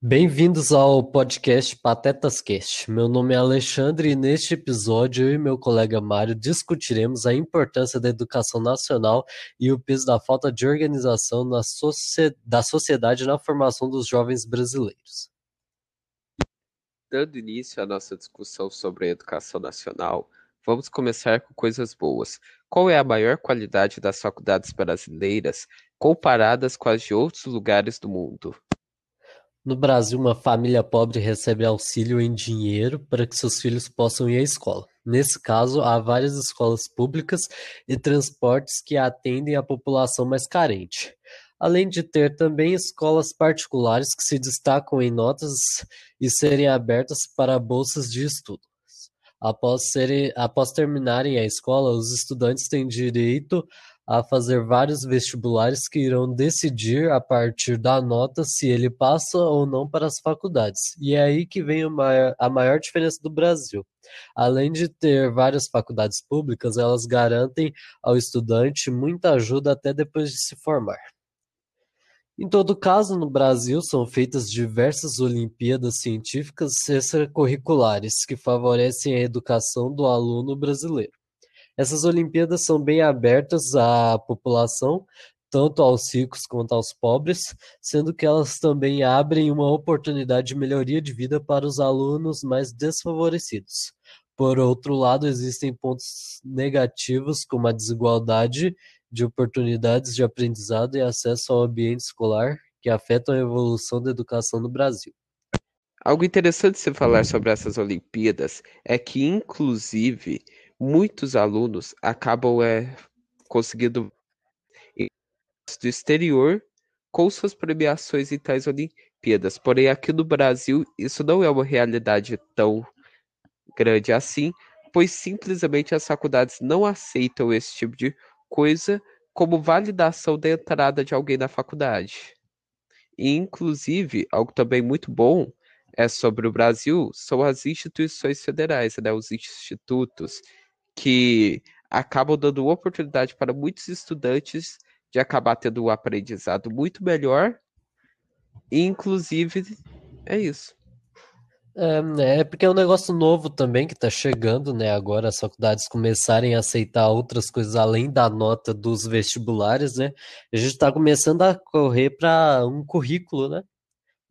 Bem-vindos ao podcast Patetas Cast. Meu nome é Alexandre e neste episódio eu e meu colega Mário discutiremos a importância da educação nacional e o peso da falta de organização na da sociedade na formação dos jovens brasileiros. Dando início à nossa discussão sobre a educação nacional, vamos começar com coisas boas. Qual é a maior qualidade das faculdades brasileiras comparadas com as de outros lugares do mundo? No Brasil, uma família pobre recebe auxílio em dinheiro para que seus filhos possam ir à escola. Nesse caso, há várias escolas públicas e transportes que atendem a população mais carente. Além de ter também escolas particulares que se destacam em notas e serem abertas para bolsas de estudo. Após, serem, após terminarem a escola, os estudantes têm direito a fazer vários vestibulares que irão decidir, a partir da nota, se ele passa ou não para as faculdades. E é aí que vem a maior diferença do Brasil. Além de ter várias faculdades públicas, elas garantem ao estudante muita ajuda até depois de se formar. Em todo caso, no Brasil são feitas diversas Olimpíadas Científicas extracurriculares que favorecem a educação do aluno brasileiro. Essas Olimpíadas são bem abertas à população, tanto aos ricos quanto aos pobres, sendo que elas também abrem uma oportunidade de melhoria de vida para os alunos mais desfavorecidos. Por outro lado, existem pontos negativos, como a desigualdade de oportunidades de aprendizado e acesso ao ambiente escolar, que afetam a evolução da educação no Brasil. Algo interessante se falar sobre essas Olimpíadas é que, inclusive, muitos alunos acabam é, conseguindo do exterior com suas premiações em tais Olimpíadas. Porém, aqui no Brasil, isso não é uma realidade tão grande assim, pois simplesmente as faculdades não aceitam esse tipo de coisa como validação da entrada de alguém na faculdade. E, inclusive, algo também muito bom é sobre o Brasil são as instituições federais, né, os institutos que acabam dando oportunidade para muitos estudantes de acabar tendo um aprendizado muito melhor. E, inclusive, é isso. É, né, é porque é um negócio novo também que está chegando, né? Agora as faculdades começarem a aceitar outras coisas além da nota dos vestibulares, né? A gente está começando a correr para um currículo, né?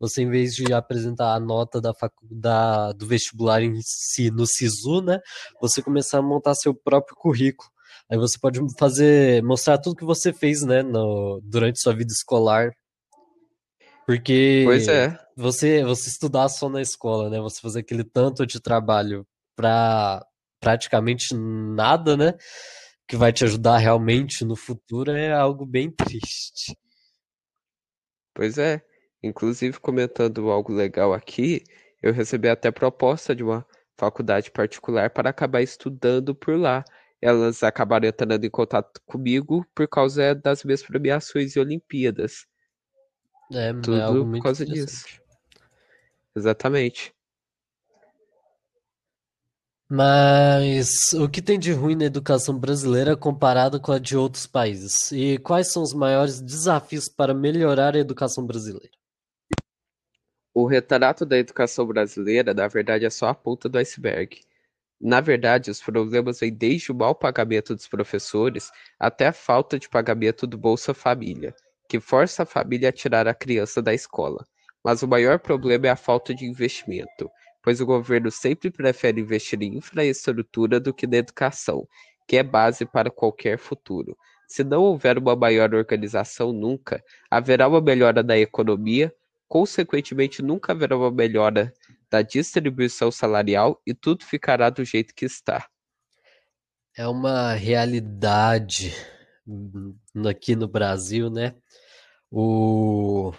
Você, em vez de apresentar a nota da faculdade, do vestibular em si no SISU, né? Você começar a montar seu próprio currículo. Aí você pode fazer, mostrar tudo que você fez, né, no, durante sua vida escolar. Porque pois é. você, você estudar só na escola, né? Você fazer aquele tanto de trabalho para praticamente nada, né? Que vai te ajudar realmente no futuro é algo bem triste. Pois é. Inclusive, comentando algo legal aqui, eu recebi até proposta de uma faculdade particular para acabar estudando por lá. Elas acabaram entrando em contato comigo por causa das minhas premiações e Olimpíadas. É, é Tudo é algo por causa disso. Exatamente. Mas o que tem de ruim na educação brasileira comparado com a de outros países? E quais são os maiores desafios para melhorar a educação brasileira? O retrato da educação brasileira, na verdade, é só a ponta do iceberg. Na verdade, os problemas vêm desde o mau pagamento dos professores até a falta de pagamento do Bolsa Família, que força a família a tirar a criança da escola. Mas o maior problema é a falta de investimento, pois o governo sempre prefere investir em infraestrutura do que na educação, que é base para qualquer futuro. Se não houver uma maior organização nunca, haverá uma melhora da economia, Consequentemente, nunca haverá uma melhora da distribuição salarial e tudo ficará do jeito que está. É uma realidade aqui no Brasil, né? O,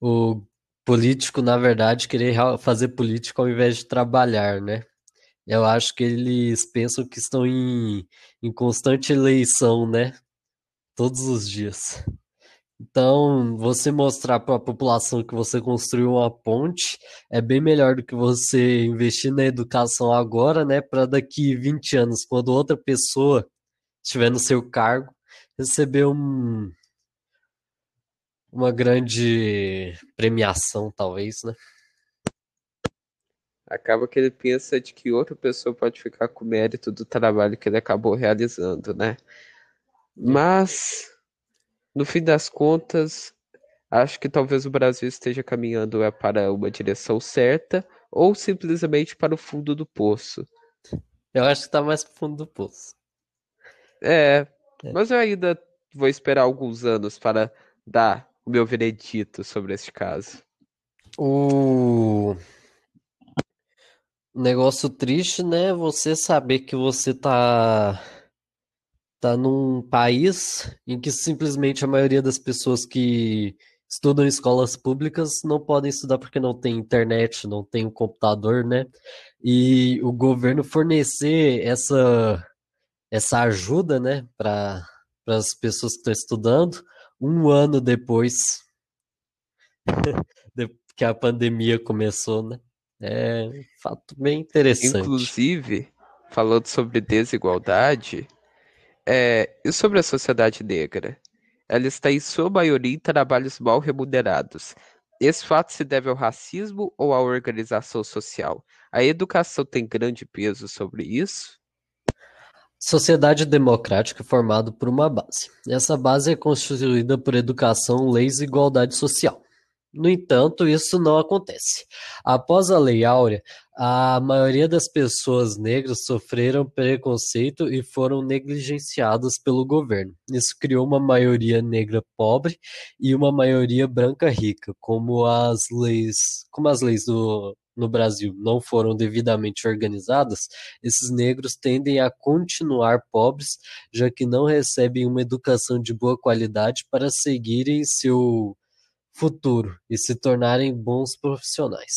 o político, na verdade, querer fazer política ao invés de trabalhar, né? Eu acho que eles pensam que estão em, em constante eleição, né? Todos os dias. Então, você mostrar para a população que você construiu uma ponte é bem melhor do que você investir na educação agora, né? Para daqui 20 anos, quando outra pessoa estiver no seu cargo, receber um, uma grande premiação, talvez, né? Acaba que ele pensa de que outra pessoa pode ficar com mérito do trabalho que ele acabou realizando, né? Mas, no fim das contas, acho que talvez o Brasil esteja caminhando é, para uma direção certa ou simplesmente para o fundo do poço. Eu acho que está mais pro fundo do poço. É, é, mas eu ainda vou esperar alguns anos para dar o meu veredito sobre este caso. O negócio triste, né? Você saber que você tá tá num país em que simplesmente a maioria das pessoas que estudam em escolas públicas não podem estudar porque não tem internet, não tem um computador, né? E o governo fornecer essa essa ajuda, né, para as pessoas que estão estudando, um ano depois que a pandemia começou, né? É um fato bem interessante. Inclusive, falando sobre desigualdade, é, e sobre a sociedade negra? Ela está em sua maioria em trabalhos mal remunerados. Esse fato se deve ao racismo ou à organização social? A educação tem grande peso sobre isso? Sociedade democrática formada por uma base. Essa base é constituída por educação, leis e igualdade social. No entanto, isso não acontece. Após a Lei Áurea, a maioria das pessoas negras sofreram preconceito e foram negligenciadas pelo governo. Isso criou uma maioria negra pobre e uma maioria branca rica, como as leis, como as leis do no Brasil não foram devidamente organizadas, esses negros tendem a continuar pobres, já que não recebem uma educação de boa qualidade para seguirem seu futuro e se tornarem bons profissionais,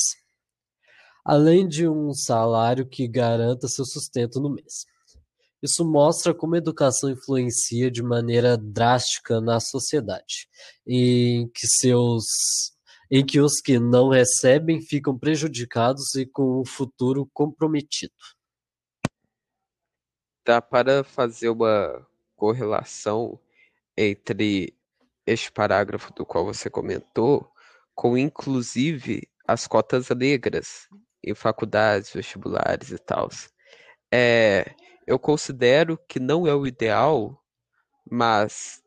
além de um salário que garanta seu sustento no mês. Isso mostra como a educação influencia de maneira drástica na sociedade, em que seus em que os que não recebem ficam prejudicados e com o futuro comprometido. Dá para fazer uma correlação entre este parágrafo do qual você comentou, com inclusive as cotas negras em faculdades, vestibulares e tal. É, eu considero que não é o ideal, mas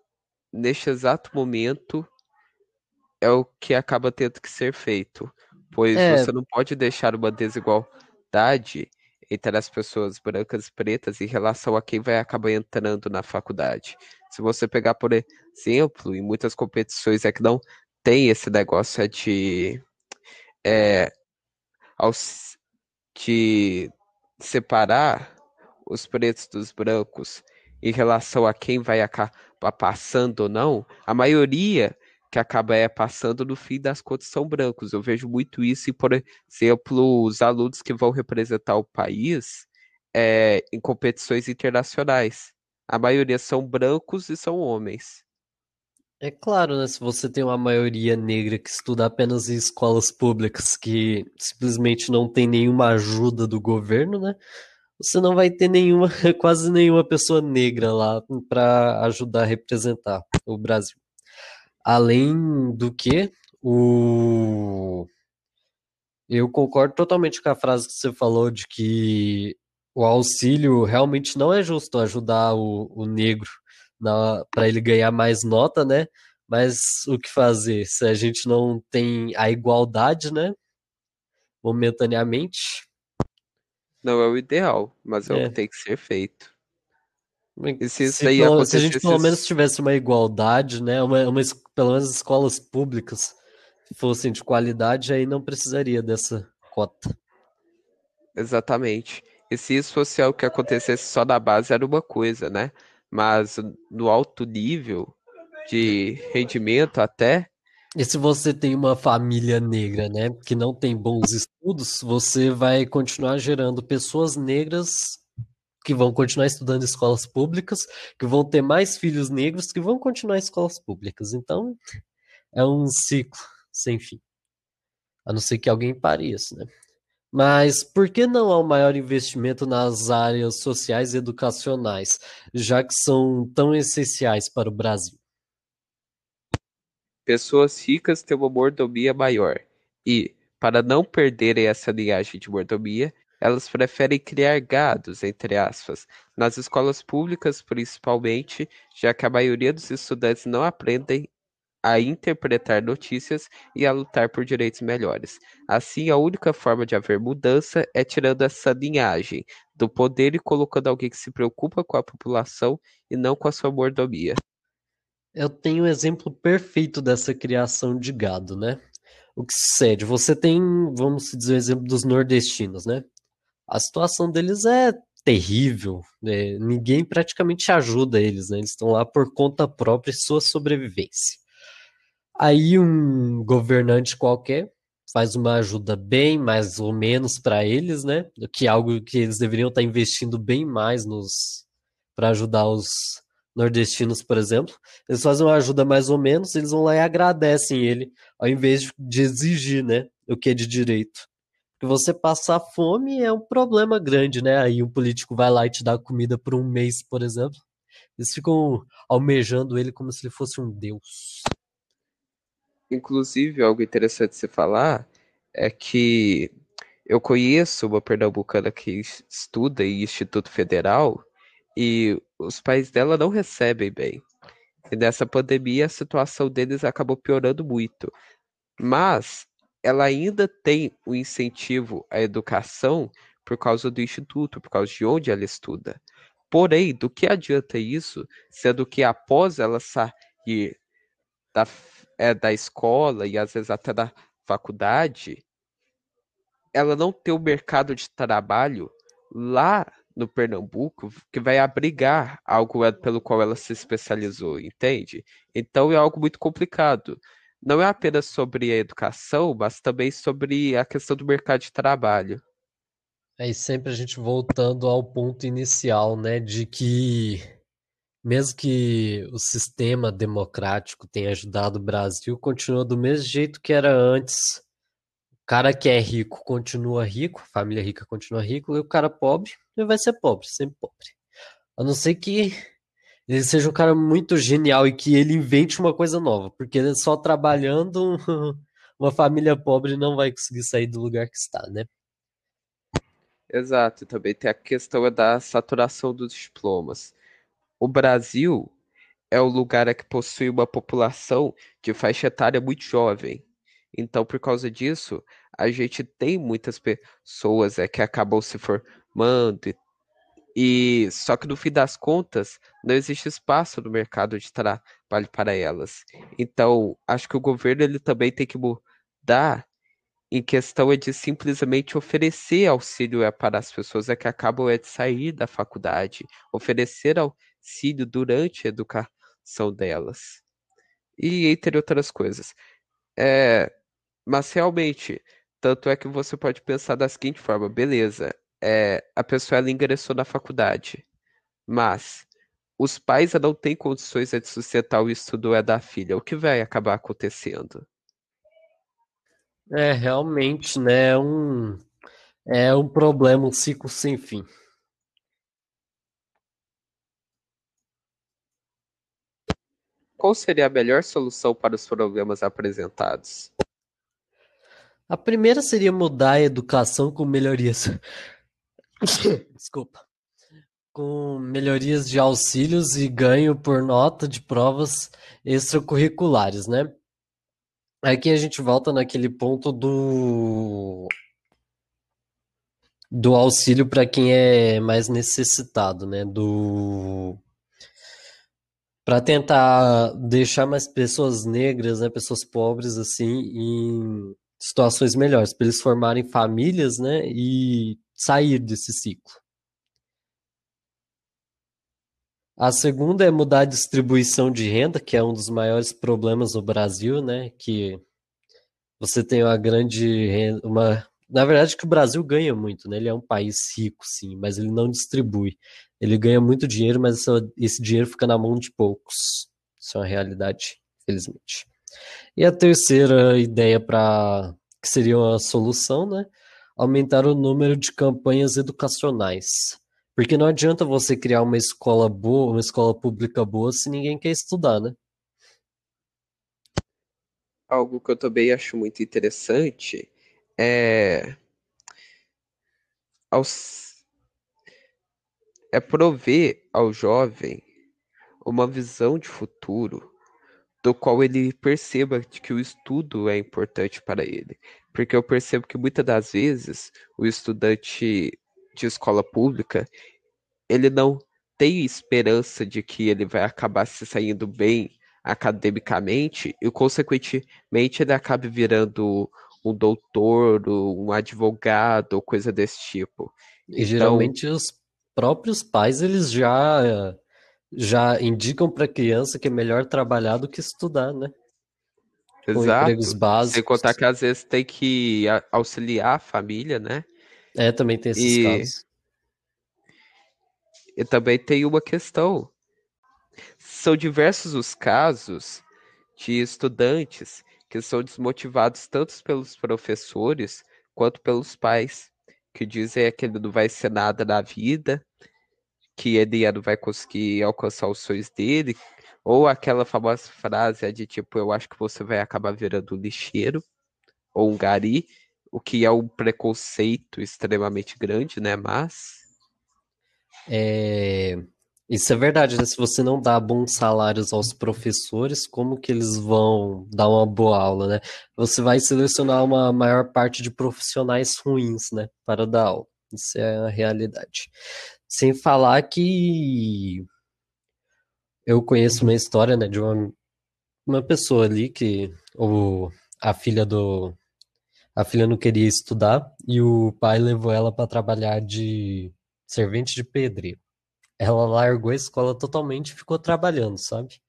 neste exato momento é o que acaba tendo que ser feito, pois é. você não pode deixar uma desigualdade entre as pessoas brancas e pretas em relação a quem vai acabar entrando na faculdade. Se você pegar, por exemplo, em muitas competições é que não tem esse negócio é de, é, de separar os pretos dos brancos em relação a quem vai acabar passando ou não, a maioria que acaba é, passando no fim das contas são brancos. Eu vejo muito isso e, por exemplo, os alunos que vão representar o país é, em competições internacionais. A maioria são brancos e são homens. É claro, né? Se você tem uma maioria negra que estuda apenas em escolas públicas, que simplesmente não tem nenhuma ajuda do governo, né? Você não vai ter nenhuma, quase nenhuma pessoa negra lá para ajudar a representar o Brasil. Além do que, o eu concordo totalmente com a frase que você falou de que o auxílio realmente não é justo ajudar o, o negro para ele ganhar mais nota, né? Mas o que fazer se a gente não tem a igualdade, né? Momentaneamente. Não é o ideal, mas é, é. o que tem que ser feito. E se, se, pelo, se a gente pelo menos tivesse uma igualdade, né? Uma, uma, pelo menos escolas públicas fossem de qualidade, aí não precisaria dessa cota. Exatamente. E se isso fosse algo que acontecesse só na base, era uma coisa, né? Mas no alto nível de rendimento até. E se você tem uma família negra, né, que não tem bons estudos, você vai continuar gerando pessoas negras que vão continuar estudando escolas públicas, que vão ter mais filhos negros que vão continuar em escolas públicas. Então, é um ciclo sem fim. A não ser que alguém pare isso, né? Mas por que não há um maior investimento nas áreas sociais e educacionais, já que são tão essenciais para o Brasil? pessoas ricas têm uma mordomia maior e, para não perderem essa linhagem de mordomia, elas preferem criar gados, entre aspas, nas escolas públicas principalmente, já que a maioria dos estudantes não aprendem a interpretar notícias e a lutar por direitos melhores. Assim, a única forma de haver mudança é tirando essa linhagem do poder e colocando alguém que se preocupa com a população e não com a sua mordomia. Eu tenho um exemplo perfeito dessa criação de gado, né? O que sucede? Você tem, vamos dizer, o exemplo dos nordestinos, né? A situação deles é terrível, né? ninguém praticamente ajuda eles, né? Eles estão lá por conta própria e sua sobrevivência. Aí um governante qualquer faz uma ajuda bem mais ou menos para eles, né? Do que algo que eles deveriam estar investindo bem mais nos para ajudar os nordestinos, por exemplo. Eles fazem uma ajuda mais ou menos, eles vão lá e agradecem ele, ao invés de exigir, né, o que é de direito. Porque você passar fome é um problema grande, né? Aí um político vai lá e te dá comida por um mês, por exemplo. Eles ficam almejando ele como se ele fosse um deus. Inclusive, algo interessante se falar é que eu conheço uma pernambucana que estuda em Instituto Federal e os pais dela não recebem bem. E nessa pandemia a situação deles acabou piorando muito. Mas ela ainda tem o incentivo à educação por causa do instituto, por causa de onde ela estuda. Porém, do que adianta isso, sendo que após ela sair da é, da escola e às vezes até da faculdade, ela não ter o mercado de trabalho lá no Pernambuco que vai abrigar algo pelo qual ela se especializou, entende? Então é algo muito complicado. Não é apenas sobre a educação, mas também sobre a questão do mercado de trabalho. Aí sempre a gente voltando ao ponto inicial, né, de que mesmo que o sistema democrático tenha ajudado o Brasil, continua do mesmo jeito que era antes. O cara que é rico continua rico, a família rica continua rico, e o cara pobre vai ser pobre, sempre pobre. A não ser que ele seja um cara muito genial e que ele invente uma coisa nova, porque só trabalhando uma família pobre não vai conseguir sair do lugar que está, né? Exato, também tem a questão da saturação dos diplomas. O Brasil é o lugar que possui uma população de faixa etária muito jovem. Então, por causa disso, a gente tem muitas pessoas é, que acabam se formando e, e só que no fim das contas não existe espaço no mercado de trabalho para elas. Então, acho que o governo ele também tem que mudar em questão é de simplesmente oferecer auxílio é, para as pessoas é que acabam é, de sair da faculdade, oferecer auxílio durante a educação delas. E entre outras coisas. É, mas realmente, tanto é que você pode pensar da seguinte forma, beleza, é, a pessoa ela ingressou na faculdade, mas os pais não têm condições de sustentar o estudo é da filha. O que vai acabar acontecendo? É, realmente, né? É um, é um problema, um ciclo sem fim. Qual seria a melhor solução para os problemas apresentados? A primeira seria mudar a educação com melhorias. Desculpa. Com melhorias de auxílios e ganho por nota de provas extracurriculares, né? Aqui a gente volta naquele ponto do do auxílio para quem é mais necessitado, né? Do para tentar deixar mais pessoas negras, né, pessoas pobres assim, em situações melhores, para eles formarem famílias, né, e sair desse ciclo. A segunda é mudar a distribuição de renda, que é um dos maiores problemas no Brasil, né? Que você tem uma grande renda, uma na verdade que o Brasil ganha muito, né? Ele é um país rico, sim, mas ele não distribui. Ele ganha muito dinheiro, mas esse dinheiro fica na mão de poucos. Isso é uma realidade, felizmente. E a terceira ideia para que seria uma solução, né? Aumentar o número de campanhas educacionais. Porque não adianta você criar uma escola boa, uma escola pública boa, se ninguém quer estudar, né? algo que eu também acho muito interessante é aos, é prover ao jovem uma visão de futuro do qual ele perceba que o estudo é importante para ele. Porque eu percebo que muitas das vezes o estudante de escola pública, ele não tem esperança de que ele vai acabar se saindo bem academicamente e, consequentemente, ele acaba virando um doutor, um advogado, ou coisa desse tipo. E então, geralmente os próprios pais eles já já indicam para a criança que é melhor trabalhar do que estudar, né? Com Exato. empregos básicos. Sem contar que às vezes tem que auxiliar a família, né? É, também tem esses e... casos. E também tem uma questão. São diversos os casos de estudantes que são desmotivados tanto pelos professores quanto pelos pais, que dizem que ele não vai ser nada na vida, que ele não vai conseguir alcançar os sonhos dele, ou aquela famosa frase de tipo, eu acho que você vai acabar virando um lixeiro ou um gari, o que é um preconceito extremamente grande, né? Mas. É... Isso é verdade, né? Se você não dá bons salários aos professores, como que eles vão dar uma boa aula, né? Você vai selecionar uma maior parte de profissionais ruins, né? Para dar aula. Isso é a realidade. Sem falar que eu conheço uma história, né, de uma, uma pessoa ali que o, a filha do a filha não queria estudar e o pai levou ela para trabalhar de servente de pedreiro. Ela largou a escola totalmente e ficou trabalhando, sabe?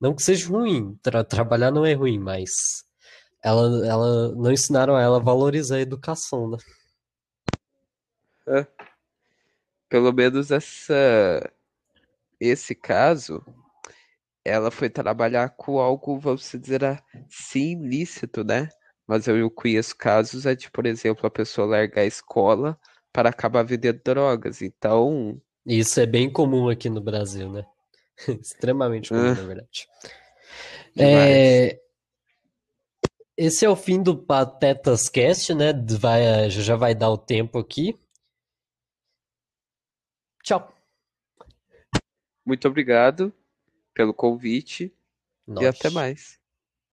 Não que seja ruim, tra trabalhar não é ruim, mas ela, ela não ensinaram ela a valorizar a educação, né? É. Pelo menos essa esse caso, ela foi trabalhar com algo, vamos dizer assim, ilícito, né? Mas eu conheço casos é de, por exemplo, a pessoa largar a escola para acabar vendendo drogas. Então. Isso é bem comum aqui no Brasil, né? Extremamente comum, na verdade. É... Esse é o fim do Patetas Cast, né? Vai, já vai dar o tempo aqui. Tchau. Muito obrigado pelo convite Nossa. e até mais.